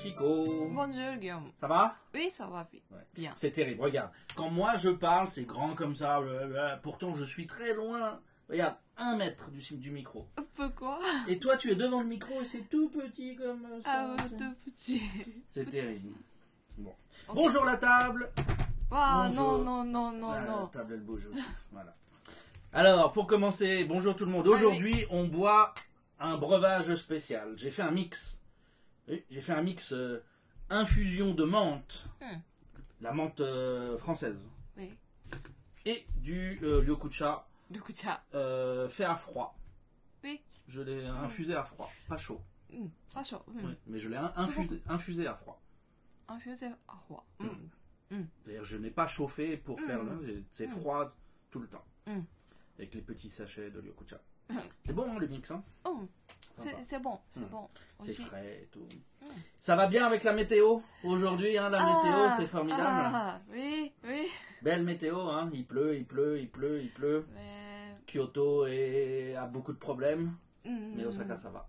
Chico. Bonjour Guillaume. Ça va? Oui, ça va bien. C'est terrible. Regarde, quand moi je parle, c'est grand comme ça. Pourtant, je suis très loin. Regarde, un mètre du, du micro. Pourquoi Et toi, tu es devant le micro et c'est tout petit comme ça. Ah, ouais, tout petit. C'est terrible. Bonjour la table. Ah Bonjour. non, non, non, ah, non. La table, elle bouge aussi. voilà. Alors, pour commencer, bonjour tout le monde. Aujourd'hui, on boit un breuvage spécial. J'ai fait un mix. J'ai fait un mix euh, infusion de menthe, Hmm. la menthe euh, française, Oui. et du euh, Ryokucha. euh, fait à froid. Oui. Je l'ai infusé à froid, pas chaud. Hmm, Pas chaud. Hmm. Oui, mais je l'ai in- infusé, infusé à froid. Infusé à froid. Hmm. C'est-à-dire je n'ai pas chauffé pour Mm. faire le... j'ai- C'est Mm. froid tout le temps. Mm. Avec les petits sachets de ryokucha. C'est bon hein, le mix, hein Hmm. C'est bon, c'est Hmm. bon. C'est frais et tout. Ça va bien avec la météo aujourd'hui, hein, la météo, Ah, c'est formidable. Ah, oui, oui. Belle météo, hein. il pleut, il pleut, il pleut, il pleut. Mais, Kyoto est- a beaucoup de problèmes, hmm, mais Osaka hmm. ça va.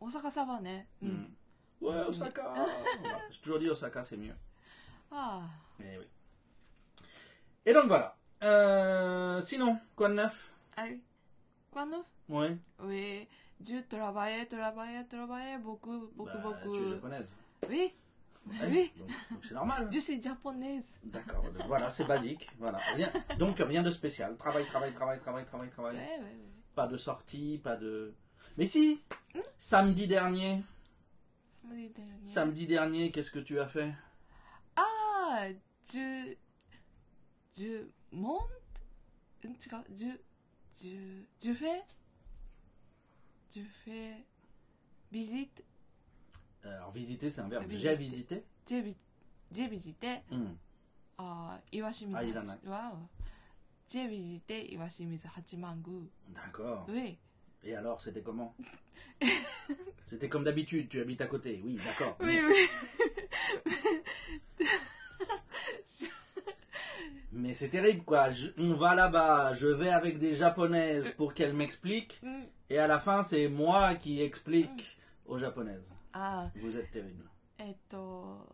Osaka, ça va, né Hmm. Ouais, Osaka J'ai toujours dit Osaka c'est mieux. Ah, Mais oui. Et donc voilà. Euh, sinon, quoi de neuf? Ah oui. Quoi de neuf? Ouais. Oui. Je travaille, travaille, travaille beaucoup, beaucoup, Bah, beaucoup. Tu es japonaise. Oui, Ouais, Oui. Donc c'est normal. je suis japonaise. D'accord. Voilà, c'est basique. Voilà. Rien- donc rien de spécial. Travail, travail, travail, travail, travail, travail. Ouais, ouais, ouais. Pas de sortie, pas de. Mais si. Samedi dernier. Samedi dernier. Samedi dernier, qu'est-ce que tu as fait? Ah, je, je monte, je, je, je fais, je fais visite, Alors visiter, c'est un verbe. J'ai visité. j'ai vi- j'ai visité Hmm. ah. Waouh. J'ai visité Iwashimizu Hachimangu. D'accord. Oui. Et alors, c'était comment? C'était comme d'habitude, tu habites à côté. Oui, d'accord. Oui, Mais- oui. Mais c'est terrible, quoi. Je- on va là-bas, je vais avec des japonaises pour qu'elles m'expliquent, Mm. et à la fin, c'est moi qui explique aux japonaises. Ah, Vous êtes terrible. えっと、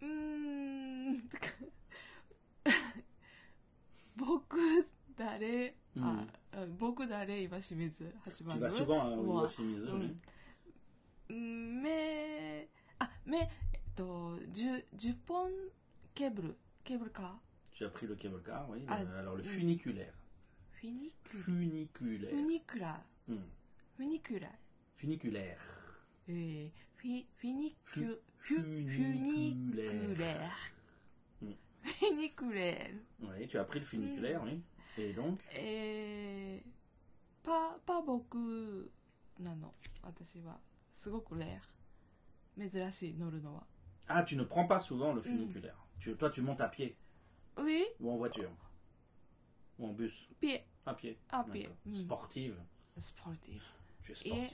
うーん、僕誰、あ、うん僕誰岩清水八 Tu 番 vas souvent à Moi. Iwashimizu, Mm. oui. うん目、あ、目、えっと、10, 10本ケーブル、ケーブルカー Tu as pris le cable car, oui. Ah, le- alors le mm. funiculaire. Funicule. Funiculaire. Funicula. Mm. Funicula. Funiculaire. Eh, funiculaire. Funiculaire. Mm. funiculaire. Oui, tu as appris le funiculaire, mm. oui. Et donc Et. Pas, pas beaucoup. Non, non. Ah, tu ne prends pas souvent le hmm. funiculaire. Tu, toi, tu montes à pied. Oui. Ou en voiture. Ou en bus. Pied. À pied. À pied. Hmm. Sportive. Sportive. Et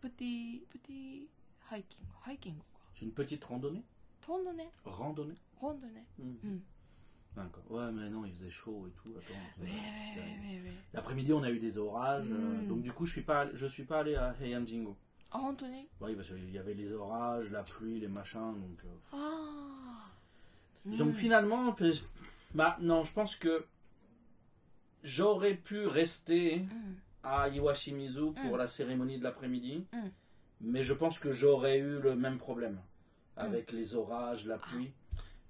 petit, petit hiking. Hiking quoi. C'est une petite randonnée? Randonnée. Randonnée? Randonnée. Hmm. Hmm. D'accord. Ouais, mais non, il faisait chaud et tout. Attends. Oui, oui, oui, L'après-midi, on a eu des orages. Euh, donc, du coup, je suis pas, je suis pas allé à Heianjingo. Ah, Anthony Oui, parce qu'il y avait les orages, la pluie, les machins. Donc, euh, ah. Donc, finalement, bah, non, je pense que j'aurais pu rester mm. à Iwashimizu pour mm. la cérémonie de l'après-midi, mm. mais je pense que j'aurais eu le même problème avec les orages, la pluie.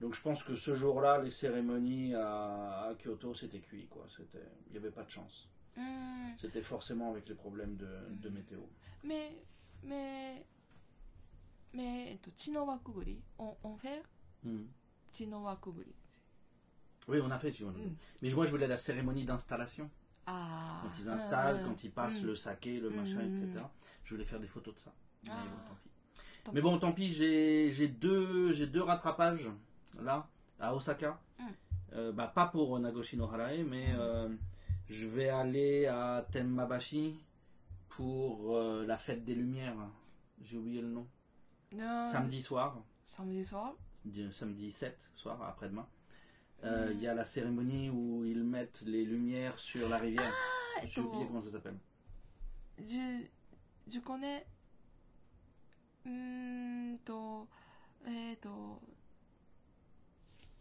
Donc je pense que ce jour-là, les cérémonies à, Kyoto, c'était cuit, quoi. Il n'y avait pas de chance. C'était forcément avec les problèmes de, météo. Mais, mais, mais, Chino Wakuguri, on, on fait Wakuguri. Oui, on a fait mm. Mais moi, je voulais la cérémonie d'installation. Ah, quand ils installent, quand ils passent mm. le saké, le machin, mm. etc. Je voulais faire des photos de ça. Mais ah. bon, tant pis. J'ai deux, rattrapages là, à Osaka. Euh, bah, pas pour Nagoshino Harae, mais euh, je vais aller à Tenmabashi pour euh, la fête des Lumières. J'ai oublié le nom. samedi soir. Samedi soir. Samedi 7 soir, après-demain. Euh, il y a la cérémonie où ils mettent les lumières sur la rivière. Ah, J'ai oublié comment ça s'appelle. Je, je connais. Hmm, eh, to.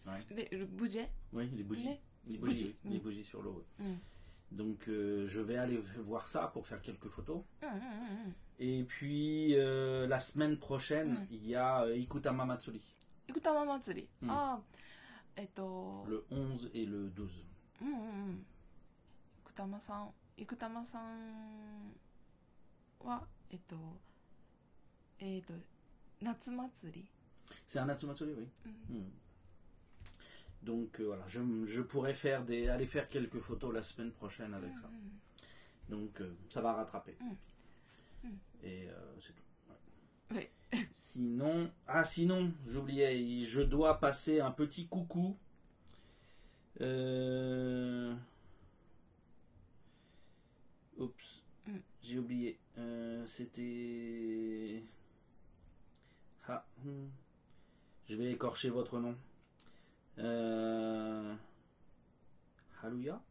Ouais. Le, budget. Oui, les bougies. Les, les bougies, les hmm. bougies sur l'eau. Hmm. Donc euh, je vais aller voir ça pour faire quelques photos. Et puis euh, la semaine prochaine, il y a Ikutama Matsuri. Ikutama Matsuri. Ah. えっ、と le 11 et le 12. うんうんうん生玉さん生玉さんはえっ、とえっ、と夏祭り C'est un Natsumatsuri, oui. うん Mm. Donc euh, voilà, je, je pourrais faire des, aller faire quelques photos la semaine prochaine avec ça. うん Donc euh, ça va rattraper. Mm. Mm. Et euh, c'est tout. Sinon, ah sinon, j'oubliais, je dois passer un petit coucou. Euh... Oups, Mm. j'ai oublié. Euh, C'était. Ah, hmm. Je vais écorcher votre nom. Euh... Haruya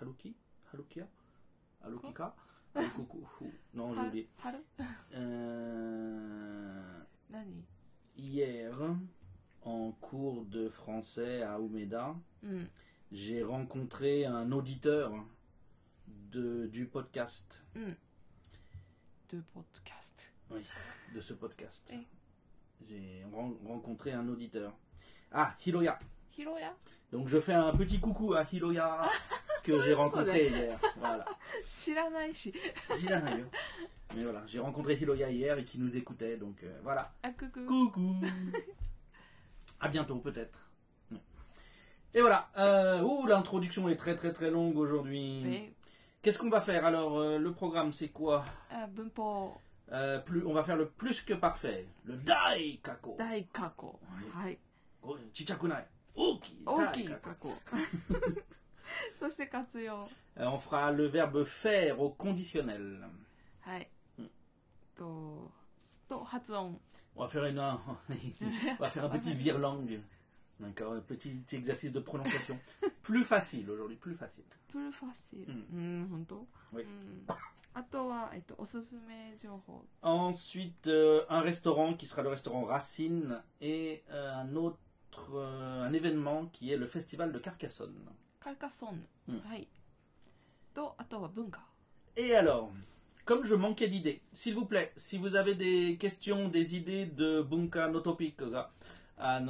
Haruki Harukia Harukika Harukuku Non, j'ai は oublié. 春 Euh, Hier, en cours de français à Umeda, mm. j'ai rencontré un auditeur de, du podcast. Hmm. De podcast. Oui, de ce podcast. Eh. J'ai rencontré un auditeur. Ah, Hiroya. Hiroya? Donc je fais un petit coucou à Hiroya que j'ai rencontré hier. Voilà. Hein. Mais voilà, j'ai rencontré Hiroya hier et qui nous écoutait, donc euh, voilà. Ah, coucou. Coucou. à bientôt peut-être. Et voilà. Euh, ouh, l'introduction est très très très longue aujourd'hui. Qu'est-ce qu'on va faire? Alors euh, Le programme c'est quoi? Euh, Bunpo. plus, on va faire le plus que parfait, le daikaku. Daikaku. Oui. Chichakunai. 去。はい。 Go- Chichakunai. Oki. 大きい Dai 過 kako. 去。そして活用。 Euh, on fera le verbe faire au conditionnel. はいうん。と、と発音。 On va faire une, un- on va faire un petit virlangue. D'accord, un petit exercice de prononciation. plus facile aujourd'hui, plus facile. プルファシル。ううん、本当 Oui. うん。あとは、えっと、おすすめ情報。 Ensuite, euh, un restaurant qui sera le restaurant Racine et euh, un autre, un événement qui est le festival de Carcassonne. Carcassonne. Mm. Oui. Et alors, comme je manquais d'idées, s'il vous plaît, si vous avez des questions, des idées de bunka no topic, ah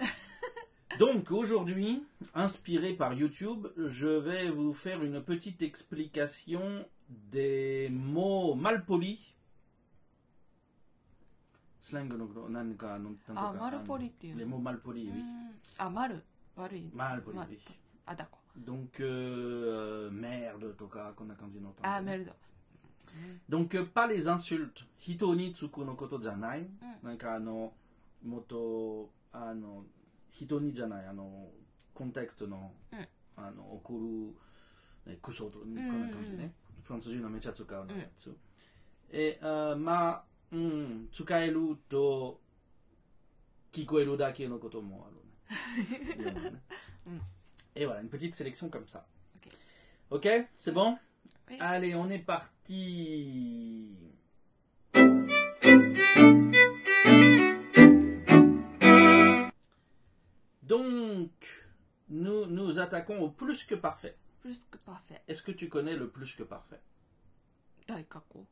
Donc aujourd'hui, inspiré par YouTube, je vais vous faire une petite explication des mots malpolis スラングの何かのあマルポリっていう。レモマルポリあマル悪い。マルポリあだこ。Donc ールとかこんな感じの、あメルド。donc pas les 人につくのことじゃない、なんかあのもっとあの人にじゃない。あのコンタクトの、あの送る、とこんな感じね、フランス人のめちゃ使うやつ、えまあうん、使えると、聞こえるだけのこともあるね。いろんなねうん Et voilà, une petite sélection comme ça. Ok. Ok, c'est bon Oui. Allez, on est parti. Donc, nous nous attaquons au plus que parfait. プルスクパフェ。 Est-ce que tu connais le plus que parfait 大過去。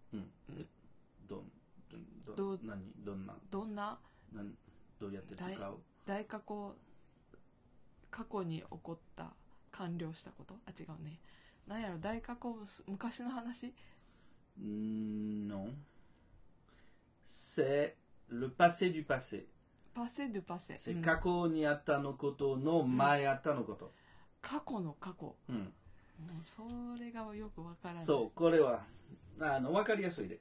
Don, ど,ど,何どんな,どんな,うやって使う？大,大過,去過去に起こった完了したこと？あ違うね。何やろ大過去昔の話？のせるパセドゥパセパセドゥパセ過去にあったのことの前あったのこと、過去の過去？うん。もうそれがよくわからない。そうこれはあの分かりやすいで。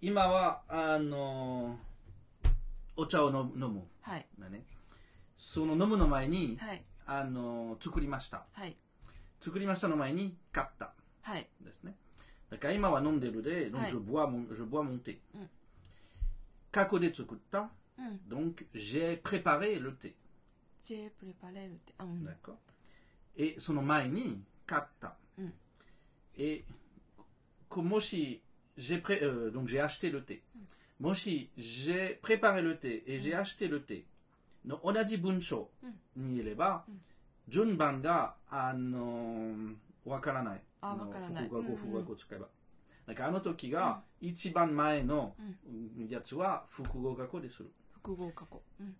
今は、あの、お茶を飲む飲む。はい。だね。その飲むの前に、はい。あの、作りました。はい。作りましたの前に、買った。はい。ですね。だから今は飲んでるで、donc はい je bois mon, je bois mon thé. うん過去で作った。うん。Donc j'ai préparé le thé. ジェプレパレルって。あ、うん。D'accord. Et その前に買った。うん。Et こもし j'ai pré- euh, donc j'ai acheté le thé. もし j'ai préparé le thé et j'ai acheté le thé の同じ文章にいれば、順番があのわからない。あわからない複合語、うんうん複合語使えば。だからあの時が一番前のやつは複合語でする。複合過去。うん。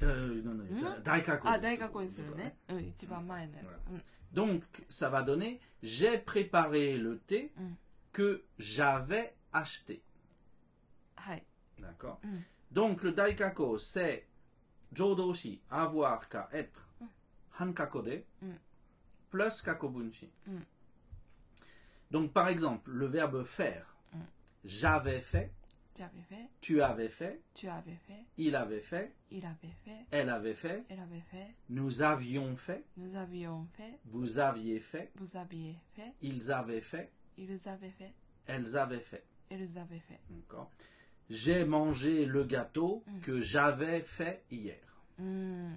えーなんだ大過去。あ、大過去にするね。うん、一番前のやつ。うん。 Donc, ça va donner j'ai préparé le thé Mm. que j'avais acheté. D'accord. Mm. Donc, le daikako, c'est jodoshi, avoir qu'à être, mm. hankakode, mm. plus kakobunshi. Donc, par exemple, le verbe faire. J'avais fait. Tu avais fait. Il avait fait. Elle avait fait. Nous avions fait. Vous aviez fait. Ils avaient fait. Ils avaient fait. Elles avaient fait. Elles avaient fait. D'accord. J'ai mangé le gâteau mm. que j'avais fait hier. Mm.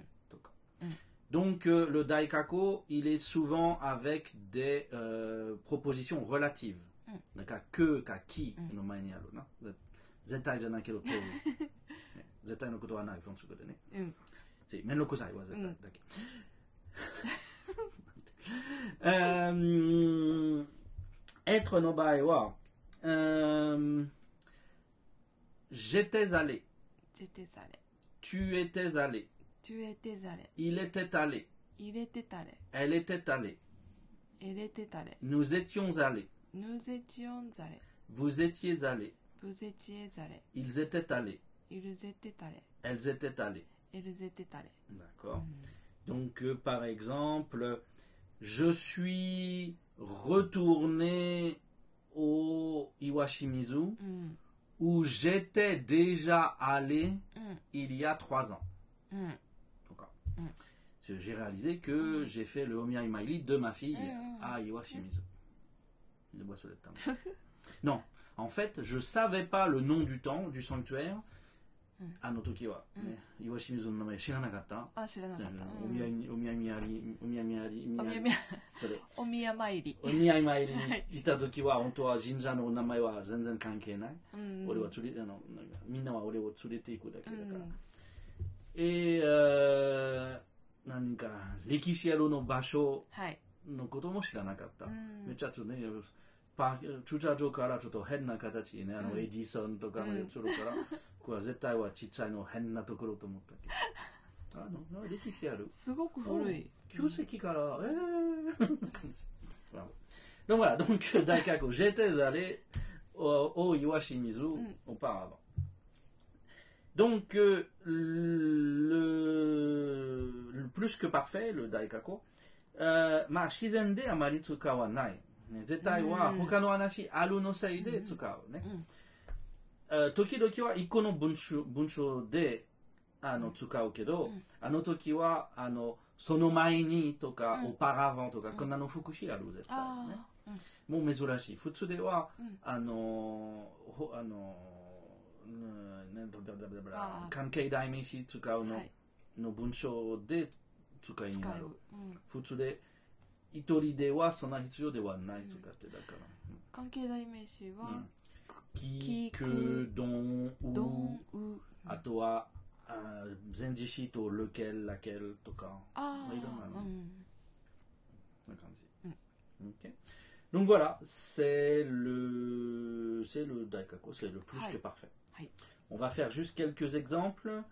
mm. Donc euh, le daikaku, il est souvent avec des euh, propositions relatives. Mm. Donc à que, qu'à qui, mm. no manialo, na? Zentai janai kero to. Zentai no koto wa nai, français de ne? Mm. Si, men no kusai wa zentai dake. être no euh, j'étais allé. Tu étais allé. Il était allé. Elle était allée. Nous étions allés. Vous étiez allés. Ils étaient allés. Elles étaient allées. Étaient. D'accord. Hmm. Donc, euh, par exemple, je suis retourner au Iwashimizu mm. où j'étais déjà allé mm. il y a trois ans. Mm. J'ai réalisé que j'ai fait le Omiya Imaili de ma fille à Iwashimizu. Non, en fait, je ne savais pas le nom du temps, du sanctuaire, Mm. あの時は、ね、岩清水の名前知らなかった？あ、知らなかった。お見合いに、お見合いにあり、お見合いにあり、お宮宮、それ、お宮参り。お見合い参りに 行った時は、本当は神社の名前は全然関係ない。うん。俺は連れ、あの、なんかみんなは俺を連れて行くだけうだから。ん。えー、何か、歴史あるの場所はい。のことも知らなかった。うんめっちゃちょっとね、パー駐車場からちょっと変な形にね、あの、エジソンとかのやつるから、これは絶対はちっちゃいの変なところと思ったけど。あの、歴史ある。すごく古い。旧世から、えー Voilà. Donc voilà, donc Daikaku, j'étais allé au, au Iwashimizu auparavant. Donc euh, le, le plus que parfait, le Daikaku, euh, まあ自然であまり使わない。ね、絶対は他の話あるのせいで使うね。えー時々は一個の文章文章であの使うけど、あの時はあのその前にとか、オパラバンとか、こんなの副詞ある絶対もう珍しい。普通では、ん。あの、ほあの、関係代名詞使うの,、はい。の文章で使いに使なる。普通で、一人ではそんな必要ではない使ってだから。関係代名詞は、き、聞くく、どん、うどん、う。あとは、あ前置詞と lequel, laquelle とか、ああ。いろんなのうん。こんな感じ。Ok. Donc voilà, c'est le, c'est le daikaku, c'est le plus Hai. que parfait. Hai. On va faire juste quelques exemples.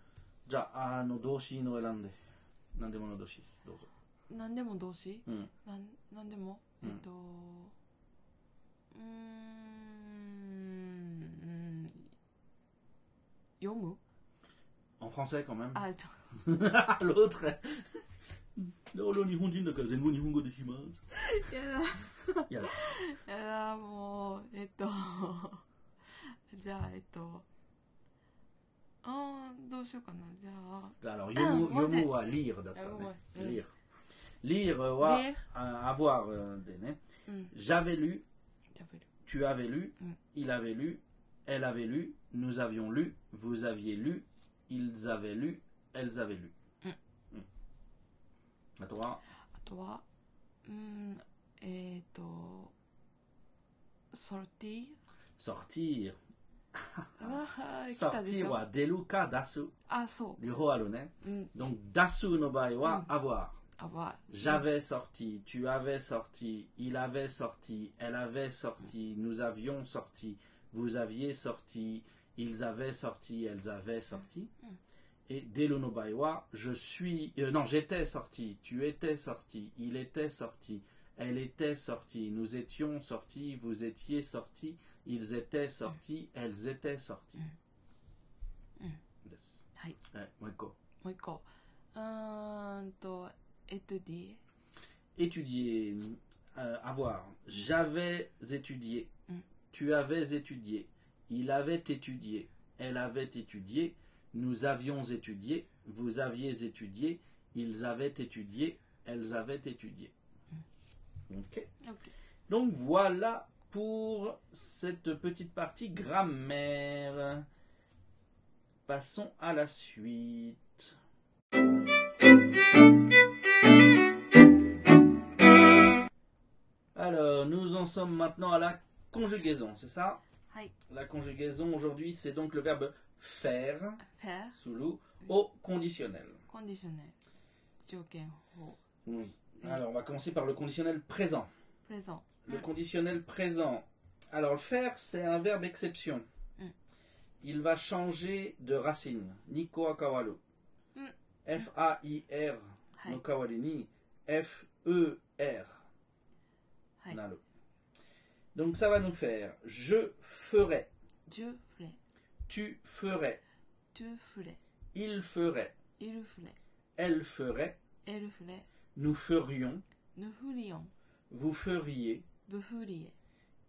じゃあ、あの動詞の選んで。 何でもの動詞、どうぞ。何でも動詞うん。なんなんでもえっとうーん読む En français quand même. あちょ L'autre. ローロ日本人だから全部日本語できます。やだやだ。やだもうえっとじゃあえっとあーどうしようかなじゃあ Alors, yomu, moi, yomu wa lire だったねあごめん。うん lire. Lire euh, avoir. Euh, mm. J'avais lu, tu avais lu, mm. il avait lu, elle avait lu, nous avions lu, vous aviez lu, ils avaient lu, elles avaient lu. Mm. À toi. À toi. et sortir. Sortir. Ah, ah, ah, sortir wa deruka dasu. Ah, so. Donc dasu no bai wa avoir. あば J'avais sorti, tu avais sorti, il avait sorti, elle avait sorti, nous avions sorti, vous aviez sorti, ils avaient sorti, elles avaient sorti. Et dès le nobaiwa, je suis, euh, non, j'étais sorti, tu étais sorti, il était sorti, elle était sortie, nous étions sortis, vous étiez sortis, ils étaient sortis, elles étaient sorties. Mm. Des. はいはい、もう一個。もう一個うーんと Étudier. Étudier. Avoir. J'avais étudié. Tu avais étudié. Il avait étudié. Elle avait étudié. Nous avions étudié. Vous aviez étudié. Ils avaient étudié. Elles avaient étudié. Okay. ok. Donc voilà pour cette petite partie grammaire. Passons à la suite. Alors, nous en sommes maintenant à la conjugaison, c'est ça? La conjugaison aujourd'hui, c'est donc le verbe faire, faire au conditionnel. Conditionnel. Oui. Alors, on va commencer par le conditionnel présent. Présent. Le mm. conditionnel présent. Alors, le faire, c'est un verbe exception. Mm. Il va changer de racine. Niko akawaru. Mm. F-A-I-R no kawarini. F-E-R. はい Naru. Donc, ça va nous faire je ferai, ジュフレ tu ferais, ジュフレ il ferait, イルフレ elle ferait, エルフレ nous ferions, ヌフリオン vous feriez, ブフリエ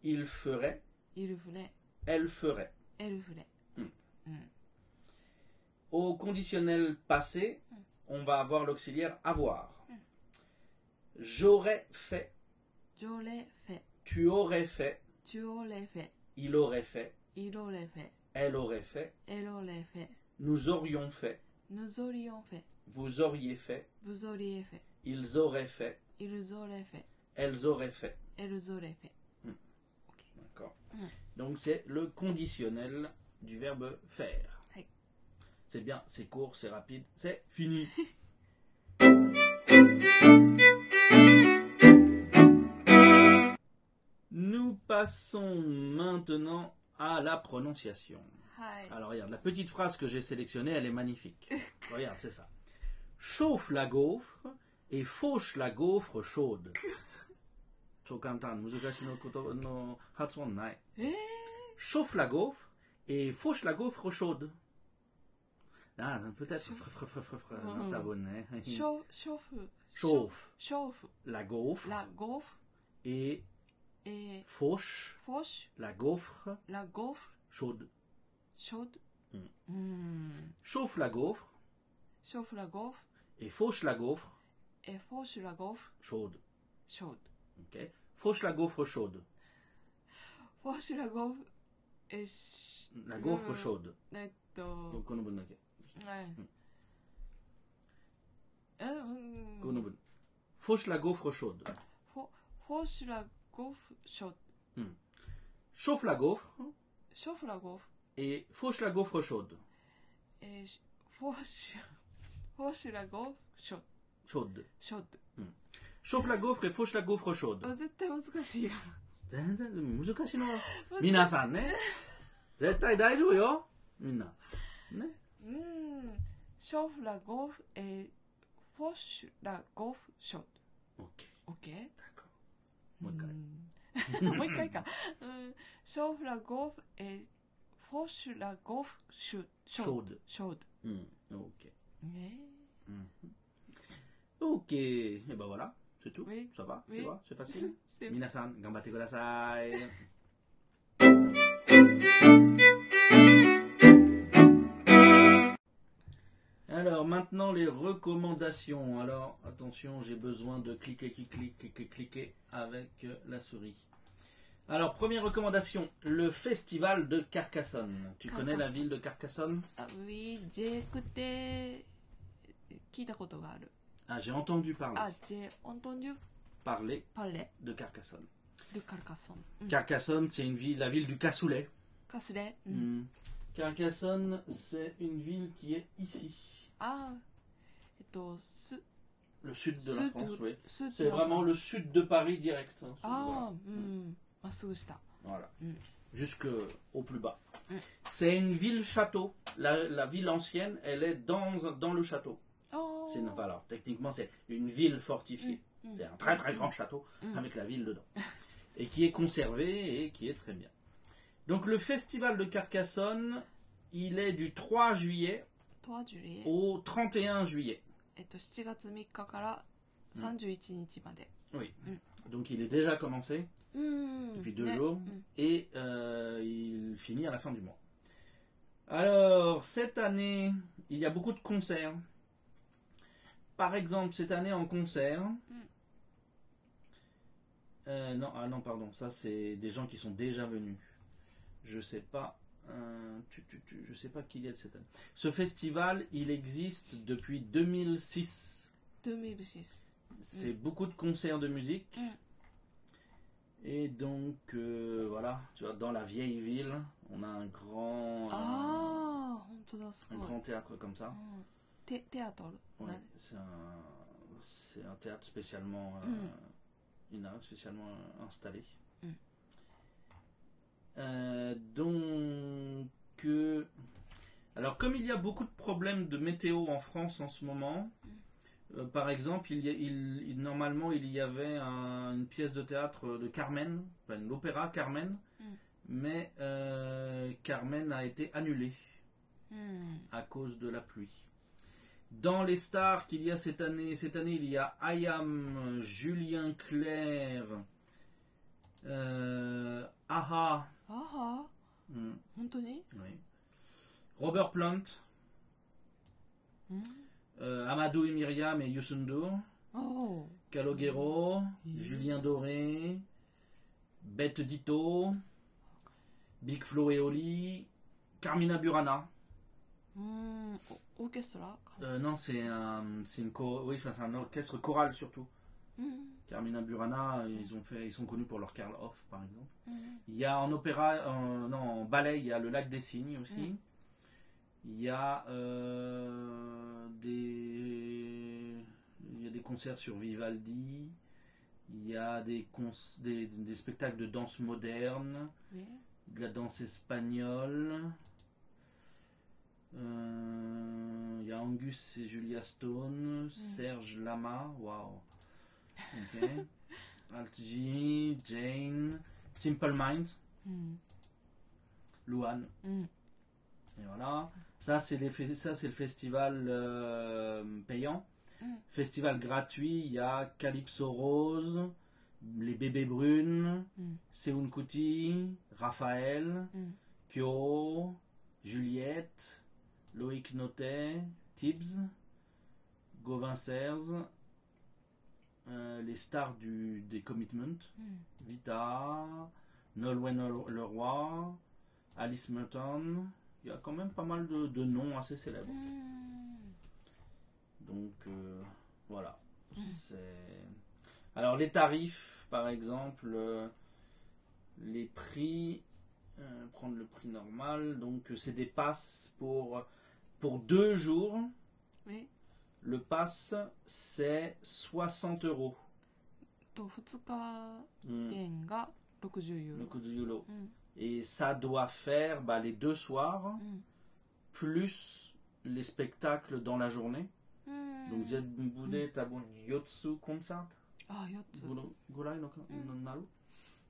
il ferait, イルフレ elle ferait. エルフレ Mm. うん Au conditionnel passé, on va avoir l'auxiliaire avoir. J'aurais fait, J'aurais fait. Tu aurais fait. Tu aurais fait. Il aurait fait. Il aurait fait. Elle aurait fait. Elle aurait fait. Nous aurions fait. Nous aurions fait. Vous auriez fait. Vous auriez fait. Ils auraient fait. Ils auraient fait. Elles auraient fait. Elles auraient fait. Hmm. D'accord. Hmm. Donc c'est le conditionnel du verbe faire. C'est bien, c'est court, c'est rapide, c'est fini. passons maintenant à la prononciation. Alors regarde, la petite phrase que j'ai sélectionnée, elle est magnifique. regarde, c'est ça. Chauffe la gaufre et fauche la gaufre chaude. Eh? Chauffe la gaufre et fauche la gaufre chaude. Ah, peut-être. Chauffe. Chauffe. Chauffe. La gaufre. La gaufre. Et fauche, la gaufre, la gaufre, chaude. Chaude. Hmm. Hmm. Chauffe la gaufre. Chauffe la gaufre. Et fauche la gaufre. Et fauche la gaufre. Chaude. Chaude. Fauche la gaufre chaude. Fauche la gaufre. La gaufre chaude. Donc, Fauche la gaufre chaude gaufre chaude. Hmm. Chauffe la gaufre. Chauffe la gaufre. Et fauche la gaufre chaude. Et fauche, la gaufre chaude. Chaude. Chaude. Hmm. Chauffe la gaufre et fauche la gaufre chaude. Oh, 絶対難しいやん。全然難しいのは皆さんね。絶対大丈夫よ。みんな。ね。うん。chauffe hmm. la gaufre et fauche la gaufre chaude. Ok. Ok. もう一回。もう一回か。うん。ショーフラゴフ、え、フォッシュラゴフシュ、ショーデ。ショーデ。うん。オッケー。えうん。オッケー。え、ばばら。ちょっと。さば。では、せっかく。皆さん、頑張ってください。thank you Alors maintenant les recommandations. Alors attention, j'ai besoin de cliquer, cliquer, cliquer, cliquer avec euh, la souris. Alors première recommandation, le festival de Carcassonne. Tu connais la Carcassonne. ville de Carcassonne あウィジェクって聞いたことがある Ah j'ai entendu parler, あジェオントンデュ parler パレ de Carcassonne. ドゥカルカソン、うん、 Carcassonne, c'est une ville, la ville du cassoulet. カスレ、うん Hmm. Carcassonne, c'est une ville qui est ici, Ah, au sud. Le sud de la France, oui. C'est vraiment le sud de Paris direct. hein, Ah, voilà. mm. Voilà. Jusqu'au plus bas. C'est une ville-château. La, ville ancienne, elle est dans, dans le château. Oh. C'est une- alors, techniquement, c'est une ville fortifiée. C'est un très très grand château avec la ville dedans. Et qui est conservé et qui est très bien. Donc le festival de Carcassonne, il est du 3 juillet とはジュリエ、 au 31 juillet. えっと、7月3日から31日まで、 Oui. Mm. Donc il est déjà commencé うん、 depuis deux ね jours うん et euh, il finit à la fin du mois. Alors cette année, il y a beaucoup de concerts. Par exemple, cette année en concert. Euh, non, ah non, pardon, ça c'est des gens qui sont déjà venus. Je sais pas. je ne sais pas qui il y a de cette année. Ce festival, il existe depuis 2006. 2006. C'est beaucoup de concerts de musique. Et donc, euh, voilà, tu vois, dans la vieille ville, on a un grand, euh, un grand théâtre comme ça. Théâtre. C'est un, théâtre spécialement, euh, euh, donc, euh, alors comme il y a beaucoup de problèmes de météo en France en ce moment, euh, par exemple, il y a- il- il- normalement il y avait un- une pièce de théâtre de Carmen, enfin, l'opéra Carmen, Mm. mais Carmen a été annulé うん、à cause de la pluie. Dans les stars qu'il y a cette année, cette année il y a Ayam, Julien Clerc, Aha, あは hmm, 本当に、 oui, Robert Plant, うん、 euh, Amadou et Myriam et Yusundur, おお Calogero, Mm. Julien Doré, Bette Dito, Big Flo et Oli, Carmina Burana. うーんおオーケストラ Euh, non, c'est un, c'est une cho- oui, enfin, c'est un orchestre choral surtout. うん、 Carmina Burana, ils, ont fait, ils sont connus pour leur Karl Hoff, par exemple. Mhm. Il y a en opéra, non, en ballet, il y a le lac des cygnes aussi. Mhm. Il y a euh, des. Il y a des concerts sur Vivaldi. Il y a des, des, spectacles de danse moderne. De la danse espagnole. Euh, il y a Angus et Julia Stone. Mhm. Serge Lama. Waouh! Okay. Jane, Simple Minds, mm. Luan. Hmm. Et voilà. Ça, c'est le festival euh, payant. Hmm. Festival gratuit, il y a Calypso Rose, Les Bébés Brunes, hmm. Seun Kuti, Raphaël, Kyo, Juliette, Loïc Notet, Tibbs, Gauvin Serres, euh, les stars du, des commitments. Hmm. Vita, Nolwenn Leroy, Alice Merton. Il y a quand même pas mal de, de noms assez célèbres. Hmm. Donc euh, voilà. Alors les tarifs, par exemple, euh, les prix, prendre le prix normal, donc c'est des passes pour, pour deux jours. Oui. Le pass c'est 60 euros. と2日 Hmm. 券が60ユー Le ロ coup de euro. うん Et ça doit faire bah, les deux soirs, うん plus les spectacles dans la journée. うん Donc Zed Bude Tabun Yotsu Concert あ4つ ぐぐらいのかうんなる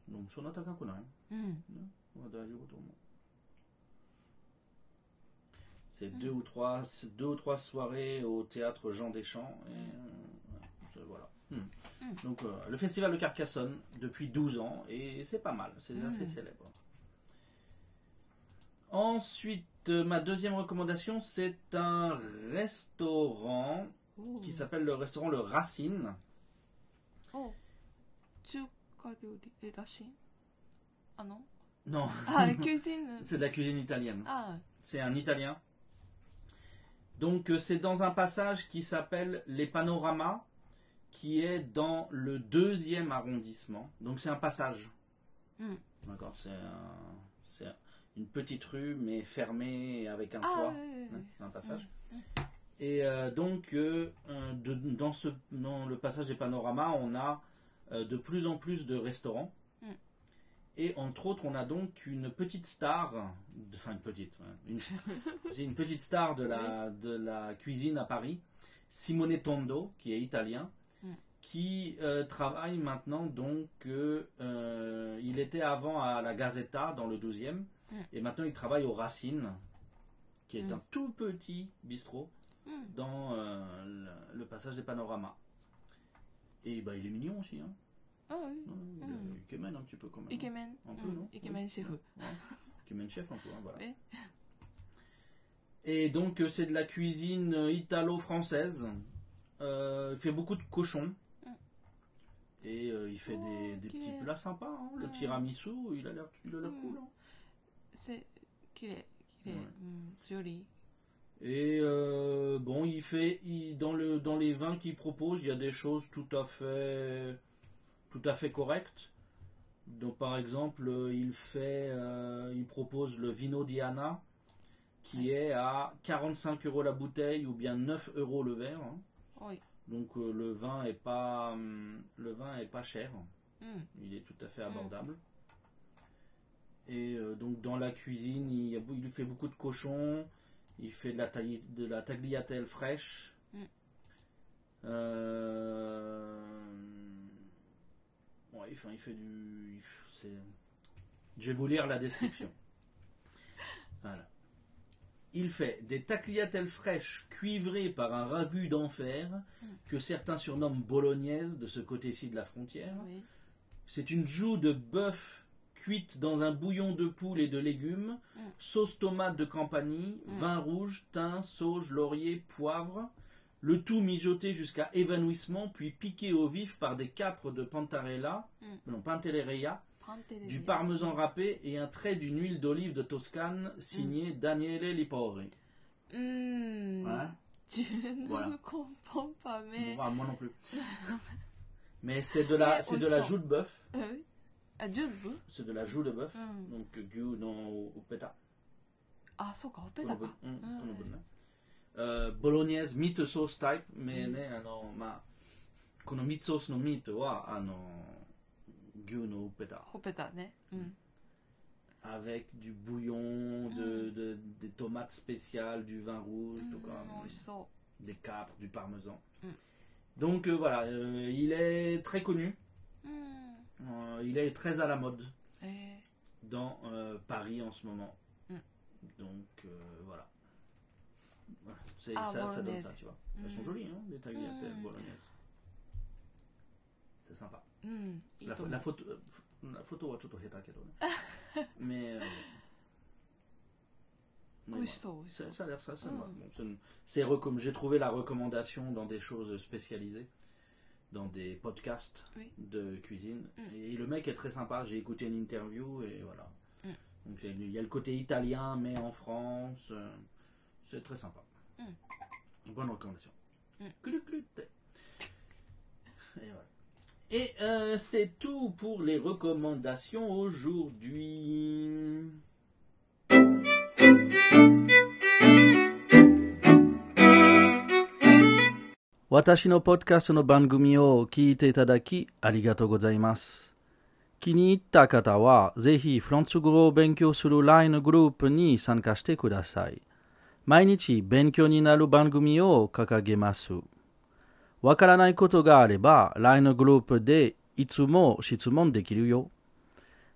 でもそんな高くないうんまあ大丈夫と思う。 c'est deux ou trois, deux ou trois soirées au théâtre Jean Deschamps. Et, euh, voilà. Mm. Mm. Donc euh, le festival de Carcassonne depuis 12 ans et c'est pas mal, c'est assez célèbre. Ensuite, euh, ma deuxième recommandation, c'est un restaurant qui s'appelle le restaurant Le Racine. Oh, non. Cuisine. C'est de la cuisine italienne. C'est un italien. Donc euh, c'est dans un passage qui s'appelle Les Panoramas, qui est dans le deuxième arrondissement. Donc c'est un passage. Hmm. D'accord, c'est une petite rue, mais fermée avec un ah, toit. Hein, c'est un passage. Hmm. Et euh, donc euh, dans, le passage des Panoramas, on a de plus en plus de restaurants et entre autres, on a donc une petite star, de- enfin une petite, ouais, une, petite star de la, de la cuisine à Paris, Simone Tondo, qui est italien, Mm. qui euh, travaille maintenant donc, euh, euh, il était avant à la Gazeta dans le 12e, Mm. et maintenant il travaille aux Racines, qui est Mm. un tout petit bistrot dans euh, le, le passage des panoramas. Et bah, il est mignon aussi. Hein. Ah oui. Mmh. Ah. Ikemen un petit peu quand même. Hein. Ikemen. Un peu, mmh. non Ikemen oui. chef. Ouais. Ikemen chef un peu, hein, voilà. Et donc euh, c'est de la cuisine euh, italo-française. Euh, il fait beaucoup de cochons. Mmh. Et il fait des, petits plats sympas. Hein. Le mmh. tiramisu, il a l'air mmh. cool. Hein. C'est qu'il est, qu est joli. Et bon, il fait dans le dans les vins qu'il propose, il y a des choses tout à fait tout à fait correct. Donc par exemple, euh, il fait, euh, il propose le Vino Diana qui est à 45 euros la bouteille ou bien 9 euros le verre. Hein. Donc euh, le vin est pas, hum, le vin est pas cher. Hmm. Il est tout à fait hmm. abordable. Et donc dans la cuisine, il, fait beaucoup de cochons, il fait de la, tagliatelle fraîche. Hmm ouais, enfin, il fait du. c'est- Je vais vous lire la description. voilà. Il fait des tagliatelles fraîches cuivrées par un ragu d'enfer que certains surnomment bolognaise de ce côté-ci de la frontière. C'est une joue de bœuf cuite dans un bouillon de poule et de légumes, Mm. sauce tomate de Campanie, Mm. vin rouge, thym, sauge, laurier, poivre, le tout mijoté jusqu'à évanouissement, puis piqué au vif par des capres de pantarella, mm. non, pantelleria, du parmesan râpé et un trait d'une huile d'olive de Toscane signée. Mm. Daniele Lipori. Mm. Tu ne comprends pas, mais. Bah, moi non plus. mais c'est de la, c'est de la joue de bœuf. Ah oui. Ah, de bœuf C'est de la joue de bœuf, donc gu non au péta. Ah, ça, au péta. Ah, bolognaise meat sauce type ねね、あのまあこのミートソースのミートはあの牛のウペタほぺたね。うん。 avec du bouillon de, de- des tomates spéciales du vin rouge うん tout comme 美味しそ des capres du parmesan Mm. donc euh, voilà euh, il est très connu う。うん。 Euh, il est très à la mode え dans euh, Paris en ce moment Mm. donc euh, voilà Voilà. C'est- Ah, ça, ça donne bolognaise. ça tu vois elles sont Mm. jolies hein, les tagliatelles Mm. bolognaises c'est sympa ーうん。いい la, と pho- 思 la う。 photo euh, la photo はちょっと下手けどね mais, euh, mais 美 voilà. 味しそう、美味しそう Ça, ça a l'air ça, ça Mm. va. Bon, c'est une- c'est recomm- J'ai trouvé la recommandation dans des choses spécialisées, dans des podcasts Oui. de cuisine. Mm. Et le mec est très sympa. J'ai écouté une interview et voilà. Mm. Donc il y a- il y a le côté italien, mais en France. euh, C'est très sympa. Mm. Bonne recommandation. Mm. Clut, clut. Et voilà. Et euh, c'est tout pour les recommandations aujourd'hui. 私のポッドキャストの番組を聞いていただきありがとうございます。気に入った方はぜひフランス語を勉強する LINE グループに参加してください。毎日勉強になる番組を掲げます。わからないことがあれば LINE のグループでいつも質問できるよ。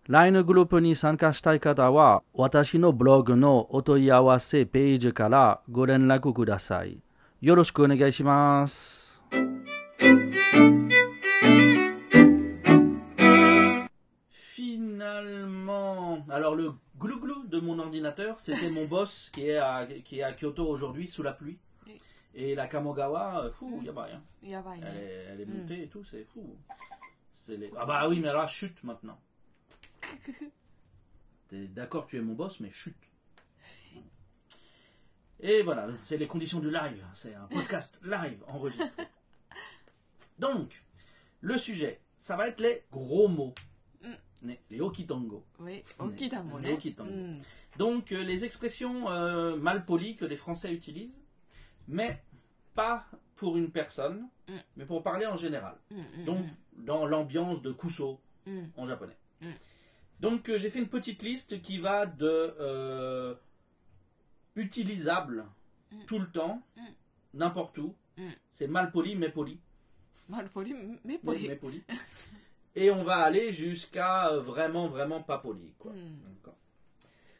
LINE のグループに参加したい方は私のブログのお問い合わせページからご連絡ください。よろしくお願いします。Finalement, alors le de mon ordinateur, c'était mon boss qui est à, qui est à Kyoto aujourd'hui sous la pluie. Et la Kamogawa, euh, fou, yabai. Hein. Yabai. Elle, est, elle est montée et tout, c'est fou. Les... Ah bah oui, mais là, chute maintenant. D'accord, tu es mon boss, mais chute. Et voilà, c'est les conditions du live. C'est un podcast live enregistré. Donc, le sujet, ça va être les gros mots. ね、les okitango. Oui, okitango. Les okitango. Hmm. Donc, euh, les expressions euh, malpolies que les Français utilisent, mais pas pour une personne, hmm. mais pour parler en général. Hmm, Donc, dans l'ambiance de kuso en japonais. Donc, euh, j'ai fait une petite liste qui va de euh, utilisable tout le temps, n'importe où. C'est malpoli, mais poli. Malpoli, mais poli. Mais, mais poli. et on va aller jusqu'à euh, vraiment, vraiment pas poli.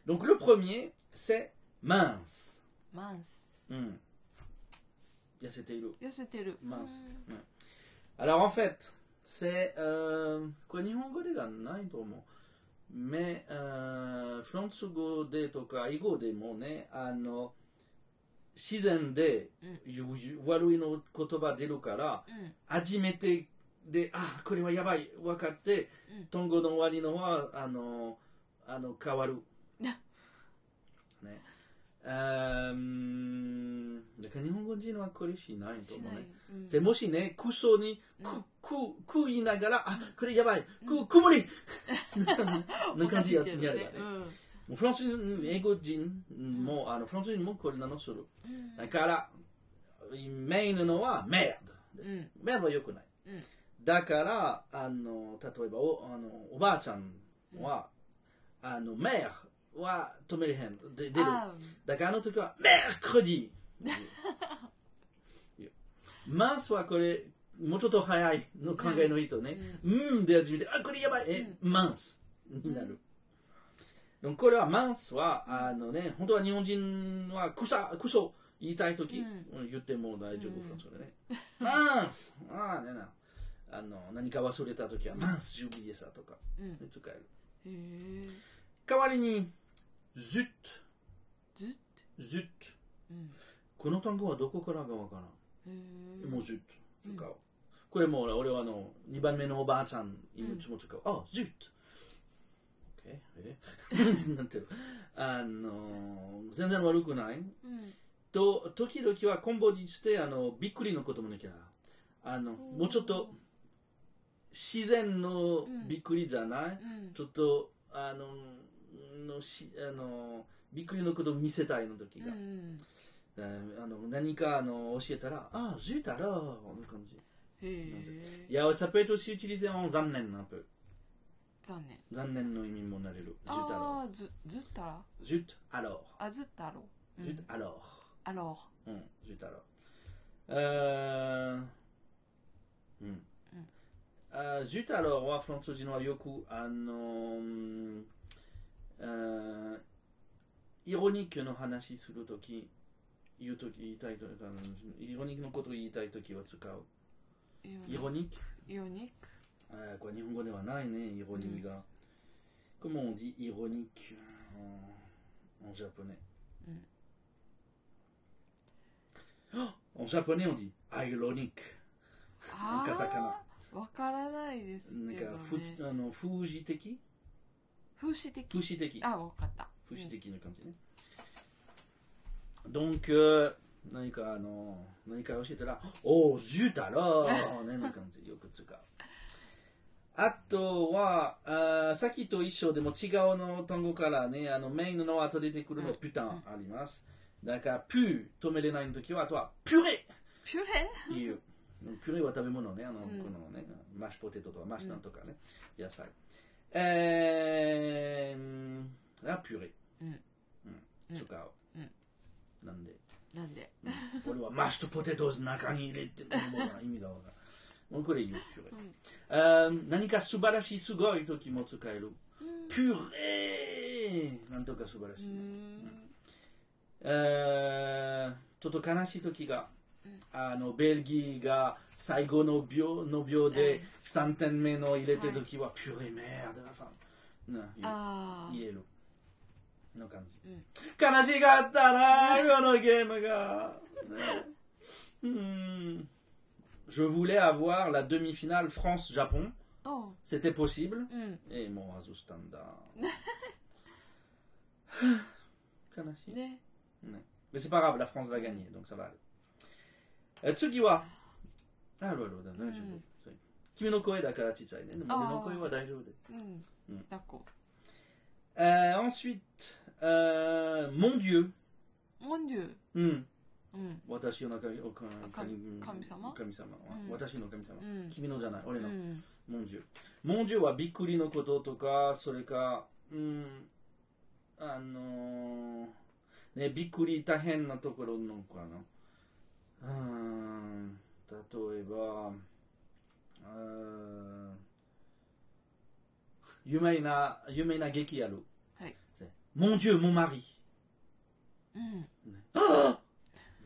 Donc le premier, c'est mince. Mince. Mm. Yaseteiro. Mince. Alors en fait, c'est. Euh, hein, mais euh, Fransugo de toka Igo de mone ano shizen de warui no kotoba deru kara ajimete で、あ、これはやばい、分かって、うん。トンゴの終わりのは、あの、あの変わる。ね。えー、だから日本語人はこれしないと思うね。うん。でもしね、クソに、うん。く、く、く言いながら、あ、これやばい、く、くもり な感じややればね。もうフランス人、英語人も、あの、フランス人もこれなのする。うん。だから、メインのは、メード。うん。メードは良くない。うんだから、あの、例えばお、あの、おばあちゃんは、あの、メーは止めれへん。で出る。あだからあの時は、メークロディマンスはこれ、もうちょっと早いの考えのいいとね、うん、で始めて、あ、これやばい、え、マンスになる。でもこれはマンスは、あのね、本当は日本人はクサ、クソ言いたいとき、う言っても大丈夫、うんフランス語でね。マンスああ、ねな。あの、何か忘れたときは、マンス、ジュビエサとか、うん。使える。へえ代わりに、ズッずっズッうん。この単語はどこからがわからん。もうずっと使う。これも俺はあの、2番目のおばあちゃん、いつも使う。あ、ずっと。OK え？なんていうの？あの、全然悪くない。うん。と、時々はコンボにして、あの、びっくりのこともできる。あの、もうちょっと、自然のびっくりじゃない、うんちょっと、あの、のしあのびっくりのことを見せたいの時が。うんえーあの何かあの教えたら、あ、zut alors こんな感じ。へえ Il y a, ça peut être aussi utilisé en 残念 un peu. 残念残念の意味もなれる。alors. ああずずったら zut alors. あずったろう zut alors. あろうん、zut alors. えーうん。あ Euh, zut alors, wa frantsuzino yoku ano ah euh, ironique no hanashi suru toki toki itai ironique no koto itai toki wa tsukao. Ironique Ironique euh, quoi, Nihongo de wa nai ne, ironique. Mm. Comment on dit ironique en, japonais? Mm. Oh, en japonais, on dit ironique. Ah. En katakana. わからないですなんかけど、ふね、あの風刺的？風刺的？風刺的。あわかった風刺的な感じね。Donc, euh, 何かあの、何か教えたら、おう、zut alors! ね、な感じ、よく使う。あとは、あーさっきと一緒でも違うの単語からね、あの、メインの後出てくるの、うんプタンあります。だから、プー、止めれない時は、あとは、ピュレ？ピュレいう。ピュレは食べ物ね、あの、うん。このね、マッシュポテトとかマッシュなんとかね、野菜。えー、あ、ピュレ。うん。うん。使う。うん。なんで、なんで？俺はマッシュポテトを中に入れて、意味がわからん。もうこれ言う、ピュレ。ん。あー何か素晴らしい、すごい時も使える。ピュレなんとか素晴らしい。うーん。えーちょっと悲しい時が、あのベルギーが最後の秒の秒で3点目の入れてる時は、ピュレメード なああ言えるの感じ、うん悲しかったなこのゲームが、ねうん Je voulais avoir la demi-finale France-Japon. おう C'était possible. うん。 Et mon Azu Standard. 悲しい。ね。 Mais c'est pas grave, la France va gagner, donc ça va aller. Euh, Tsugiwa. Ah, là, là, là, là, je- Mm. c'est- Kimi no koe da kara chitsai ne. Mais Ah. 俺の声は大丈夫です。うんうん。抱っこ。Euh, ensuite, euh, mon Dieu. モンデュ。Hmm. うん。私の神おか神様？神様うん私の神様、うん君のじゃない俺の、うん。モンジュモンジュはびっくりのこととかそれかうんあのーねびっくり大変なところのかな うん例えばうん有名な有名な劇あるはい。モンジュモマリうん。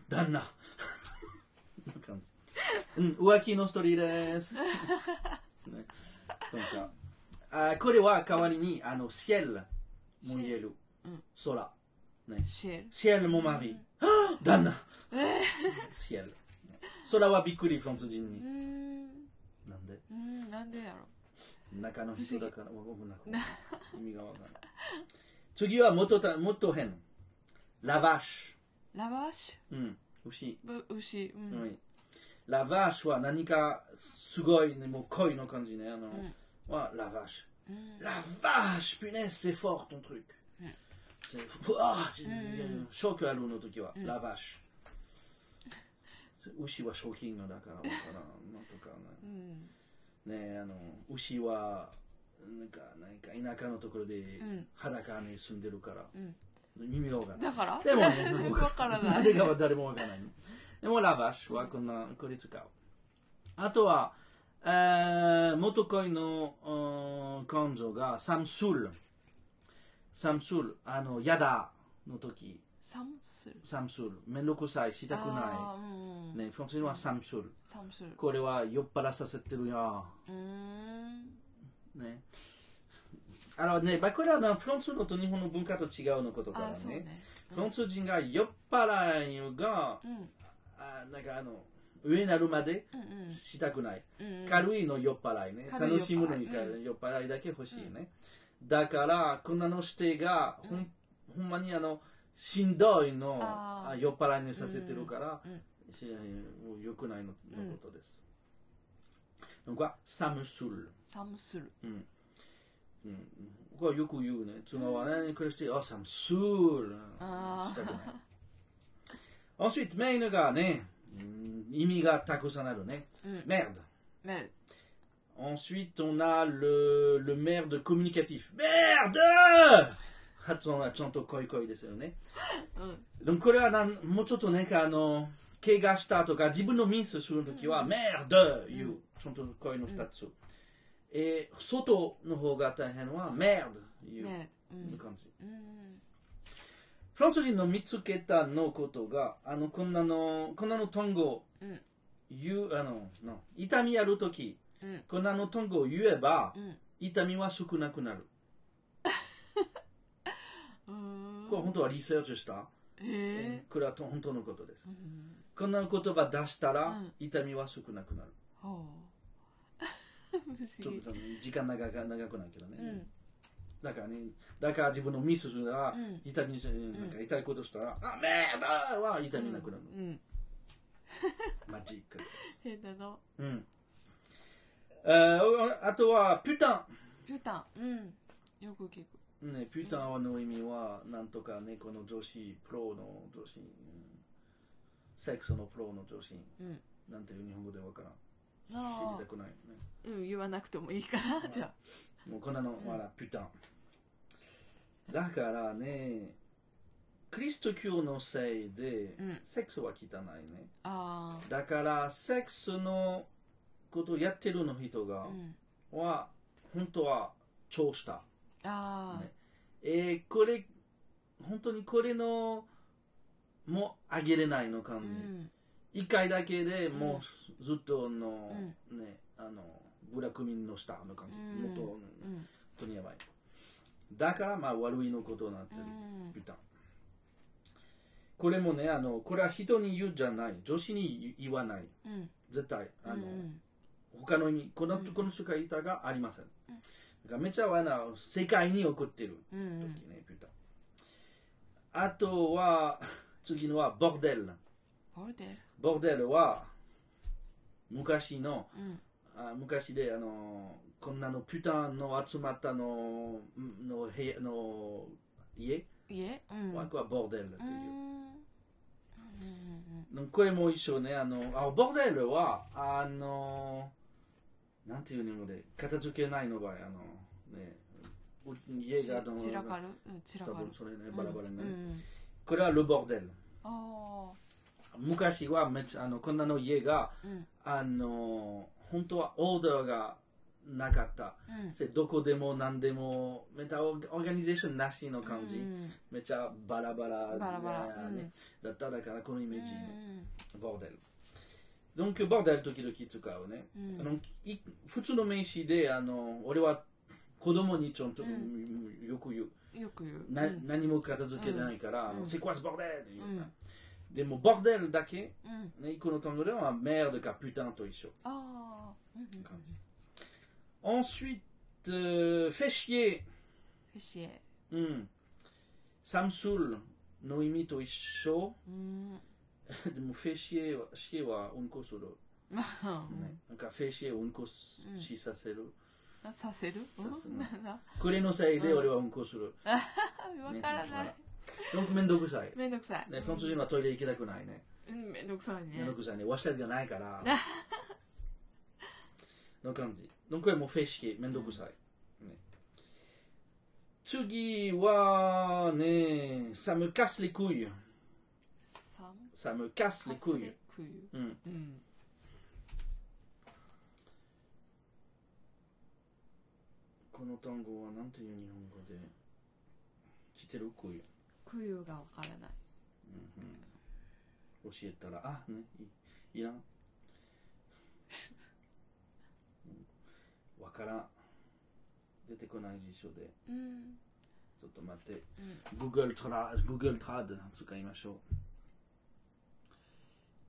旦那な感じ。うん、浮気のストーリーです。ね、なんかあこれは代わりに、あの、シェルも言える。うん空。シェル。シェルもマリー。旦那シェ ル。空はびっくり、フランス人うに。ん。なんでうん。なんでやろ。中の人だから、わかんない意味がわからない。次はもっとたもっと変。ラバッシラバッシュ。うん、牛。ュ。ぶ牛。うん。はい、ラバッシュは何かすごいね、もう恋の感じね。あの、んはラバッシうんュ。ラバッシュ、punaise, c'est fort ton truc. うん C'est- うわーんショックあるの時は、んラバッシュ。 牛は賞金のだからわからん。なんとかうん。ね。ねあの、牛は、なんか、なんか田舎のところでん裸に住んでるから、うん。耳がわからない。だから？でもね、わからない誰かは誰もわからない。でもラバッシュはこんな、これ使う。あとは、えー、元恋のうん彼女がサムスール。サムスール、あの、やだの時、サムスル。サムスール。めんどくさい、したくあな。い。ね、フランスにはサムスール。サムスル。これは酔っ払させてるよ。うーん。ね。あのね、まあこれはなフランスのと日本の文化と違うのことからね。ね。フランス人が酔っ払いが、うん。あなんかあの上になるまでうんうん。したくない、うん。軽いの酔っ払いね軽い楽しむのに酔っ払い酔っ払いだけ欲しいね、だからこんなのしてがほん,、ほんまにあのしんどいのあ酔っ払いにさせてるから、うん。しもう良くないののことです、donc quoi ça me saoule サムスル。うん。うん。これはよく言うね。妻はね、これしてあ me saoule あー。したくない。ensuite メインがねうん意味がたくさんあるね。うん。merde メル。Ensuite, on a le, le merde communicatif. Merde 発音はちゃんと恋恋ですよね。うん。でもこれはなんもうちょっとね、あの、怪我したとか自分のミスするときは、merde 言う。ちゃんと恋の二つ。えー外の方が大変は、merde 言う。メル。うん。感じ。うん。フランス人の見つけたのことが、あの、こんなの、こんなの単語うん。言う、あの、の痛みあるとき、うん。こんなの単語を言えば、うん。痛みは少なくなる。うん。これ本当はリサーチした、えこれは本当のことです。ー。うん。こんな言葉出したらうん痛みは少なくなる。ほう。不思議ちょっと。時間長く長くないけどね。うん。だからね、だから自分のミスするら、うん痛みし、なんか痛いことしたら、あ、めーだは痛みなくなる。うん。マジック。変だな。うん。えーあとは、ピュタピュタン。うん。よく聞く。ン。ね、ピュタンの意味は、なんとかね、この女子、プロの女子、うんセックスのプロの女子、うん。なんていう日本語でわからん。知ありたくない、ね。あ。うん、言わなくてもいいかな、じゃあ。もうこんなの、わら、ピュタン。だからね、キリスト教のせいで、うんセックスは汚いね。あだから、セックスのことをやってるの人が。は、本当は、超した。ああね。えーこれ、本当にこれの、もあげれないの感うじ。ん。一回だけでもうずっとの、うね、あの、ブラックミンの下の感じ。うんもっと、うん。本当にやばい。だからまあ悪いのことになってうる。んピュタン。これもね、あの、これは人に言うんじゃない。女子に言わない。うん絶対。あの、うん他の意味、この、うんこの世界板がありません。めっちゃあの世界に起こってる。うんうん。時ね。あとは、次のは、ボーデル。ボルデルボーデルは、昔の、うん。あ昔で、あの、こんなのピュタンの集まったの、の部屋の家？家？うん。は、これはボーデルっていう。うん。うんうんこれも一緒ね、あの、あボーデルは、あの、なんていう日本語で、片付けないの場合、あの、ね、う家があの、散らかる？うん散ら多かる。分それね、バラバラになる。これはルボーデル。あ昔はめっちゃ、あの、こんなの家が、あの、本当はオーダーがなかった。うん。せどこでも何でも、めっちゃオーガニゼーションなしの感じ。うん。めっちゃバラバラ,、だっただからこのイメージボーデル。ドンキューバーである時々使うね、うん、あのい普通の名詞であの俺は子供にちょっと、よく言う。よく言う。な、何も片付けないから、うん、セクワスボーデルって言う、でもボーデルだけ、ね、この単語ではメールかプタンと一緒。ああ、うん感じ。ensuite euh, fait chier fait chier Samsul Noémie Toisho mm. でも、フェシエは、シエはうんこする。フェシエうんこしさ。させる？く れのせいで俺はうんこする。めんどくさい。めんどくさい。ね、フロンはトイレ行きたくないね。めんどくさいね。めんどくさいね。わしたりがないから。の感じ。のくもフェシエ、めんどくさい。次はね、サムカスリクイ。ça me casse, casse この単語はなんていう日本語で？来てる？クユクユがわからない、うん、教えたらあねい,いらん。わ、うん、からん。出てこない辞書で、うん、ちょっと待って、うん、Google トラ Google トラで使いましょう。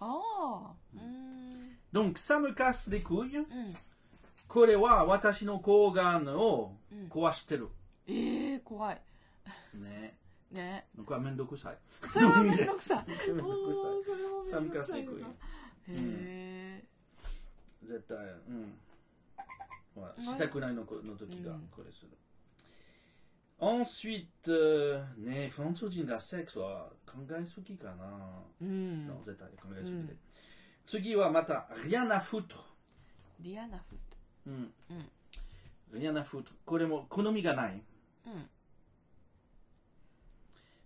ああうん、Donc, ça me casse les couilles. うん、これは私の抗がんをうん壊してる。ええー、怖いね。ねこれはめんどくさい。それはめんどくさいめんどくおーそれはさい。めんどくさいへえ絶対、うん。したくないのこの時がうんこれする。Ensuite, euh, ね、フランス人がセックスは考えすぎかな。うんの絶対考えすぎうんで。次はまた、rien à foutre。リアナフットうん。うん rien à foutre。これも好みがない。うん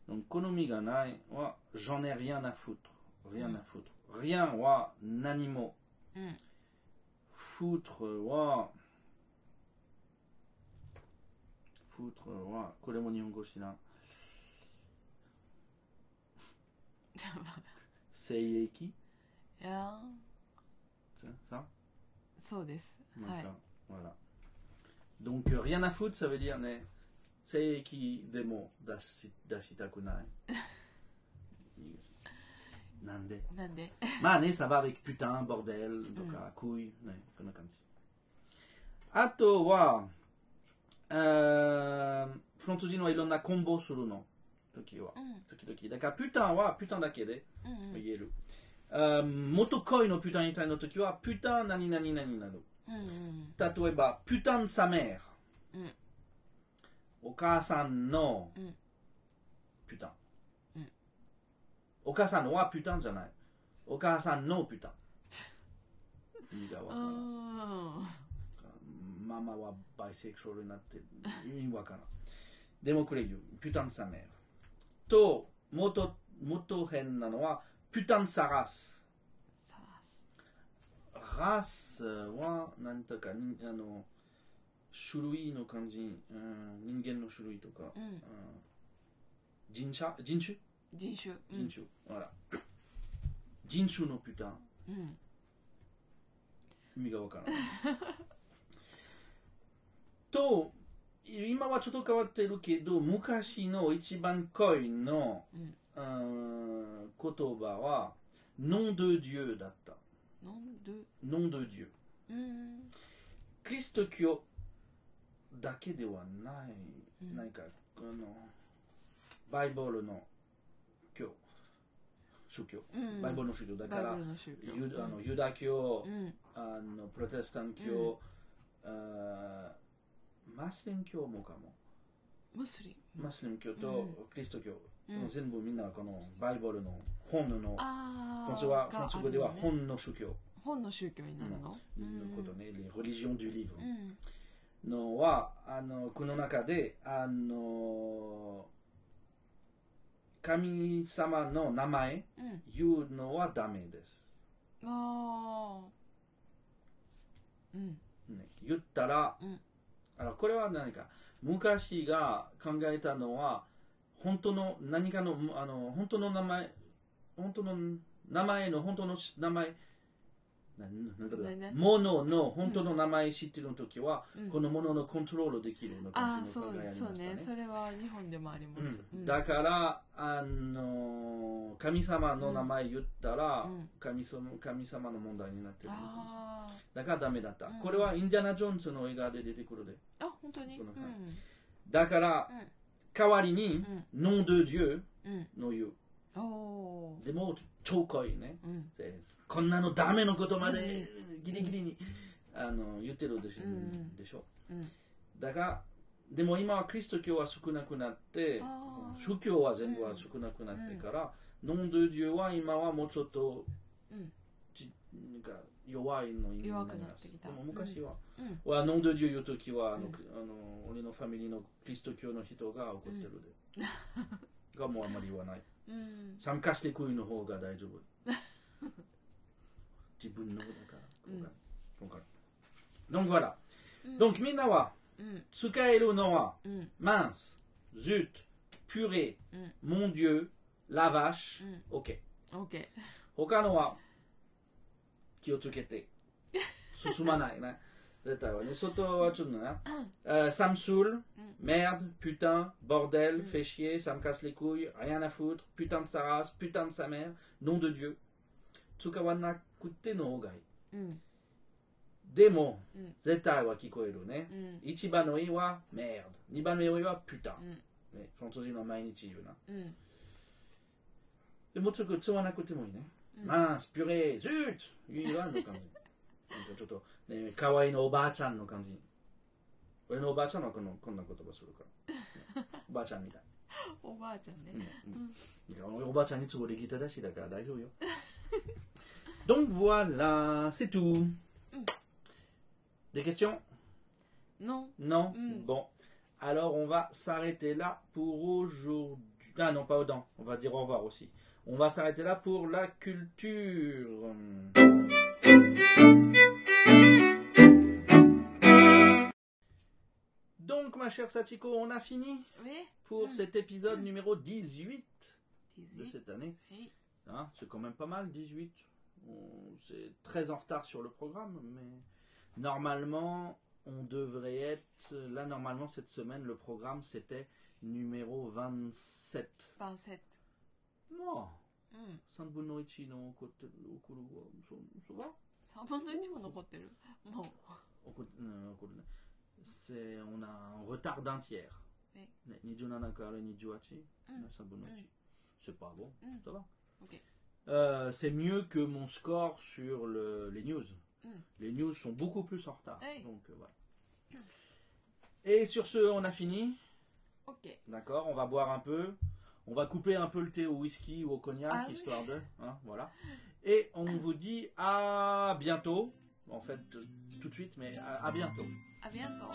donc 好みがないは、j'en ai rien à foutre。rien à foutre。rienは何も。うん foutre は、 foutre は、これも日本語知らん。精液いやça ça そうですはいなんか、voilà. Donc, euh, rien à foutre, ça veut dire, ね、精液でも出し出したくない。なんでなんでまあね、ça va avec putain, bordel, とか、couille, ね、そんな感じ。あとは、えー フランス人はいろんなコンボするの。時は。うん時々。だから、putain は putain だけでうんうん言える。えー元恋の putain みたいな時は、putain 何々々になる。うんうん例えば、putain de sa mère。うんお母さんのうん putain。うんお母さんは putain じゃない。お母さんの putain。意味がわからん。あママはバイセクシュアルになって意味わからん。でもこれ言う。putain de sa mère. と、元、元編なのは、putain de sa race. さらす race は、なんとか、にあの、種類の感じ、うん、人間の種類とか、うんうん人種？人種？人種うん人種、voilà. 人種の putain。うん意味がわからない。と、今はちょっと変わってるけど、昔の一番恋の、うん。うん言葉は、nom de Dieu だった。なんで nom de Dieu。うん。キリスト教だけではない、うん。なんか、あの、バイブルの教、宗教。うん。バイブルの宗教。だからユあのユダ教、うん。あのプロテスタン教、あーマスリム教もかもムスリムマスリム教とうんキリスト教、うん全部みんなこのバイブルの本のああフランスはフランス語では本の宗教本の宗教になるののことね、les religions du livre うんのはあのこの中であの神様の名前うん言うのはダメです、ああうんね、言ったら、うんあこれは何か。昔が考えたのは本当の何かのあの本当の名前本当の名前の本当の名前ななんだろう何ねものの本当の名前知ってる時は、うん。このもののコントロールできるのああ感じそうそうね。それは日本でもあります。うん。だからあの神様の名前言ったら、うん。神様神様の問題になってるだからダメだった、うん。これはインディアナ・ジョーンズの映画で出てくるで。ああ本当に？だから、うん。代わりにうん「nom de Dieu うん」の言うでも超濃いね。うん。でこんなのダメのことまでギリギリに、あの言ってるでしょ,、うん。でしょうん。だがでも今はキリスト教は少なくなって宗教は全部は少なくなってから、nom de Dieu は今はもうちょっとなんか弱いの意味になります。でも昔は、うん。は nom de Dieu 言うときはあの、うん。あの俺のファミリーのキリスト教の人が怒ってるで、がもうあんまり言わないうん参加してくいの方が大丈夫自分のだからうんわかる donc voilà、うん donc みんなはうん使えるのはうん mince zut purée うん mon dieu la vache、うん ok オッケ他のは気をつけて進まないね Soto wa chunna. Euh, ça me saoule, mm. merde, putain, bordel, mm. fais chier, ça me casse les couilles, rien à foutre, putain de sa race, putain de sa mère, nom de Dieu. Tsukawana kutte mm. no ogai. Demo, zetai wa kikoeru ne. Ichiba no i wa merde, niban no i wa putain. Ne, fantoji no mainichi yu na. Demo tsuku tsuwana kutte mo ne. Mince, purée, zut! Yu no. ちょっと、ね、可愛いのおばあちゃんの感じ。俺のおばあちゃんはこのこんな言葉するから。おばあちゃんみたい。おばあちゃんねうんうん俺おばあちゃんに都合できただしだから大丈夫よ。Donc voilà, c'est tout. Des questions の Non Mm. Bon. Alors on va s'arrêter là pour aujourd'hui. Ah non, pas Odan. On va dire au revoir aussi. On va s'arrêter là pour la culture. Donc ma chère Sachiko, on a fini Oui pour Mm. cet épisode numéro 18 de 18 cette année. はい Hein, c'est quand même pas mal, 18. On- C'est très en retard sur le programme, mais normalement, on devrait être. Là, normalement, cette semaine, le programme, c'était numéro 27. 番セッ Moi, トうん Sanbunoichi no okotte- okuru wa- so- so va 3分の1も残ってるもう Oko- euh, okuru ne. c'est on a un retard d'un tiers. Oui. Mm. Mm. C'est pas bon, mm. ça va. Euh, c'est mieux que mon score sur le, les news. Mm. Les news sont beaucoup plus en retard. Donc euh, Et sur ce, on a fini. D'accord, on va boire un peu. On va couper un peu le thé au whisky ou au cognac, ah histoire de. Hein, voilà. Et on vous dit à bientôt en fait euh, tout de suite, mais à, bientôt. À bientôt.